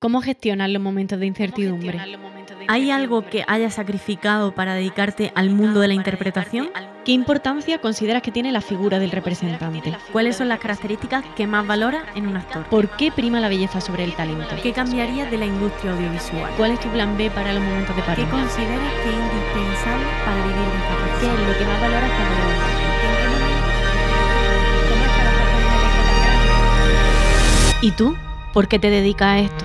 ¿Cómo gestionas los momentos de incertidumbre? ¿Hay algo que hayas sacrificado para dedicarte al mundo de la interpretación? ¿Qué importancia consideras que tiene la figura del representante? ¿Cuáles son las características que más valora en un actor? ¿Por qué prima la belleza sobre el talento? ¿Qué cambiaría de la industria audiovisual? ¿Cuál es tu plan B para los momentos de ¿Qué pánico? consideras que es indispensable para vivir de esta ¿Qué es lo que más valoras cuando. ¿Y tú? ¿Por qué te dedicas a esto?